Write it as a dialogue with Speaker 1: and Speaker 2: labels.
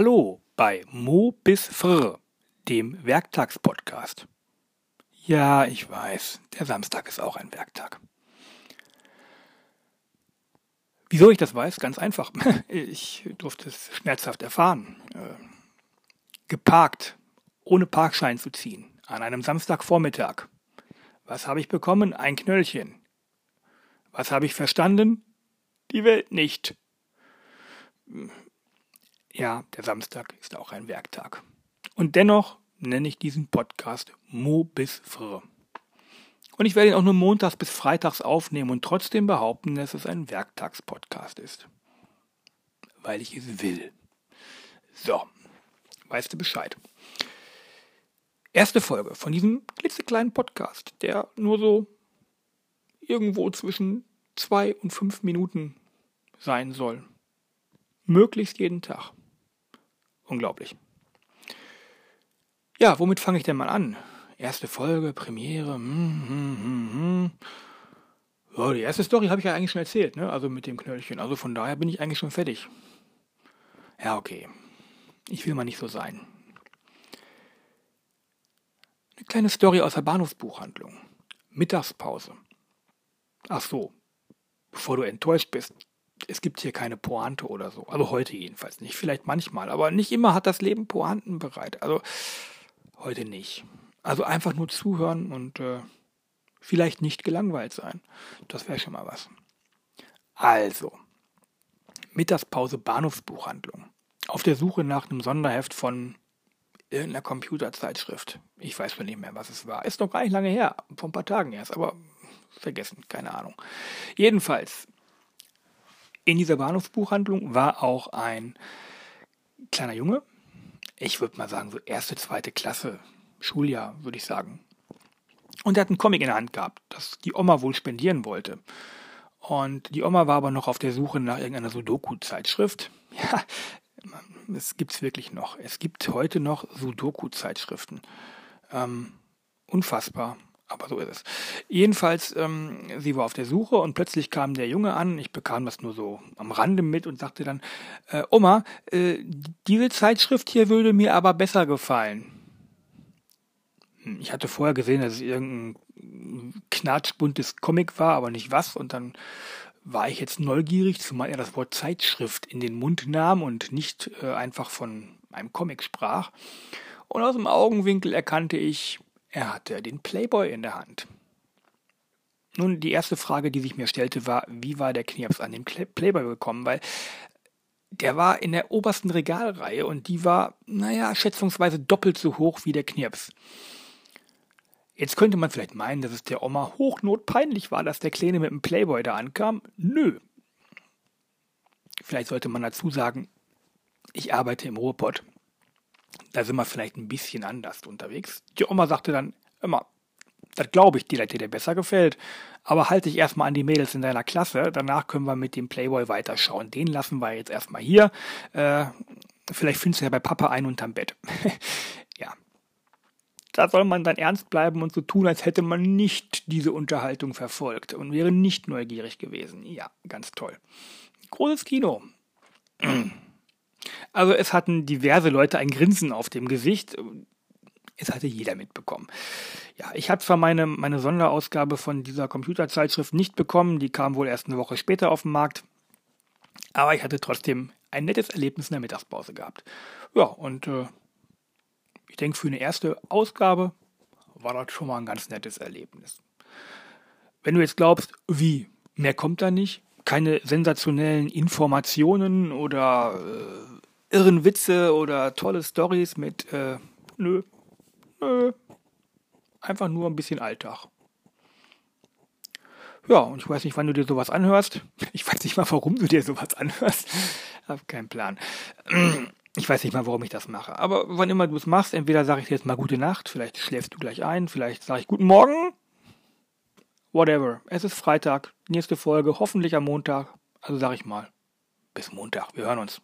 Speaker 1: Hallo bei Mo bis Fr, dem Werktagspodcast. Ja, ich weiß, der Samstag ist auch ein Werktag. Wieso ich das weiß? Ganz einfach. Ich durfte es schmerzhaft erfahren. Äh, geparkt, ohne Parkschein zu ziehen, an einem Samstagvormittag. Was habe ich bekommen? Ein Knöllchen. Was habe ich verstanden? Die Welt nicht. Ja, der Samstag ist auch ein Werktag. Und dennoch nenne ich diesen Podcast Mo bis Fr. Und ich werde ihn auch nur montags bis freitags aufnehmen und trotzdem behaupten, dass es ein Werktagspodcast ist. Weil ich es will. So, weißt du Bescheid. Erste Folge von diesem klitzekleinen Podcast, der nur so irgendwo zwischen zwei und fünf Minuten sein soll. Möglichst jeden Tag. Unglaublich. Ja, womit fange ich denn mal an? Erste Folge, Premiere. Hm, hm, hm, hm. So, die erste Story habe ich ja eigentlich schon erzählt, ne? Also mit dem Knöllchen. Also von daher bin ich eigentlich schon fertig. Ja, okay. Ich will mal nicht so sein. Eine kleine Story aus der Bahnhofsbuchhandlung. Mittagspause. Ach so, bevor du enttäuscht bist, es gibt hier keine Pointe oder so. Also heute jedenfalls nicht. Vielleicht manchmal, aber nicht immer hat das Leben Pointen bereit. Also heute nicht. Also einfach nur zuhören und äh, vielleicht nicht gelangweilt sein. Das wäre schon mal was. Also, Mittagspause Bahnhofsbuchhandlung. Auf der Suche nach einem Sonderheft von irgendeiner Computerzeitschrift. Ich weiß schon nicht mehr, was es war. Ist noch gar nicht lange her, vor ein paar Tagen erst, aber vergessen, keine Ahnung. Jedenfalls, in dieser Bahnhofsbuchhandlung war auch ein kleiner Junge, ich würde mal sagen, so erste, zweite Klasse, Schuljahr, würde ich sagen. Und er hat einen Comic in der Hand gehabt, das die Oma wohl spendieren wollte. Und die Oma war aber noch auf der Suche nach irgendeiner Sudoku-Zeitschrift. Ja, es gibt's wirklich noch. Es gibt heute noch Sudoku-Zeitschriften. Ähm, unfassbar. Aber so ist es. Jedenfalls, ähm, sie war auf der Suche und plötzlich kam der Junge an. Ich bekam das nur so am Rande mit und sagte dann, äh, Oma, äh, diese Zeitschrift hier würde mir aber besser gefallen. Hm, ich hatte vorher gesehen, dass es irgendein knatschbuntes Comic war, aber nicht was. Und dann war ich jetzt neugierig, zumal er das Wort Zeitschrift in den Mund nahm und nicht äh, einfach von einem Comic sprach. Und aus dem Augenwinkel erkannte ich, er hatte den Playboy in der Hand. Nun, die erste Frage, die sich mir stellte, war, wie war der Knirps an den Playboy gekommen? Weil der war in der obersten Regalreihe und die war, naja, schätzungsweise doppelt so hoch wie der Knirps. Jetzt könnte man vielleicht meinen, dass es der Oma hochnotpeinlich war, dass der Kleine mit dem Playboy da ankam. Nö. Vielleicht sollte man dazu sagen, ich arbeite im Ruhrpott da sind wir vielleicht ein bisschen anders unterwegs. Die Oma sagte dann immer, das glaube ich dir, dass dir besser gefällt. Aber halte dich erstmal an die Mädels in deiner Klasse. Danach können wir mit dem Playboy weiterschauen. Den lassen wir jetzt erstmal hier. Äh, vielleicht findest du ja bei Papa einen unterm Bett. ja. Da soll man dann ernst bleiben und so tun, als hätte man nicht diese Unterhaltung verfolgt und wäre nicht neugierig gewesen. Ja, ganz toll. Großes Kino. Also es hatten diverse Leute ein Grinsen auf dem Gesicht. Es hatte jeder mitbekommen. Ja, ich habe zwar meine, meine Sonderausgabe von dieser Computerzeitschrift nicht bekommen, die kam wohl erst eine Woche später auf den Markt, aber ich hatte trotzdem ein nettes Erlebnis in der Mittagspause gehabt. Ja, und äh, ich denke, für eine erste Ausgabe war das schon mal ein ganz nettes Erlebnis. Wenn du jetzt glaubst, wie, mehr kommt da nicht, keine sensationellen Informationen oder äh, irren Witze oder tolle Stories mit, äh, nö, nö, einfach nur ein bisschen Alltag. Ja, und ich weiß nicht, wann du dir sowas anhörst. Ich weiß nicht mal, warum du dir sowas anhörst. Hab keinen Plan. Ich weiß nicht mal, warum ich das mache. Aber wann immer du es machst, entweder sage ich dir jetzt mal gute Nacht, vielleicht schläfst du gleich ein, vielleicht sage ich guten Morgen. Whatever. Es ist Freitag, nächste Folge, hoffentlich am Montag. Also sage ich mal, bis Montag. Wir hören uns.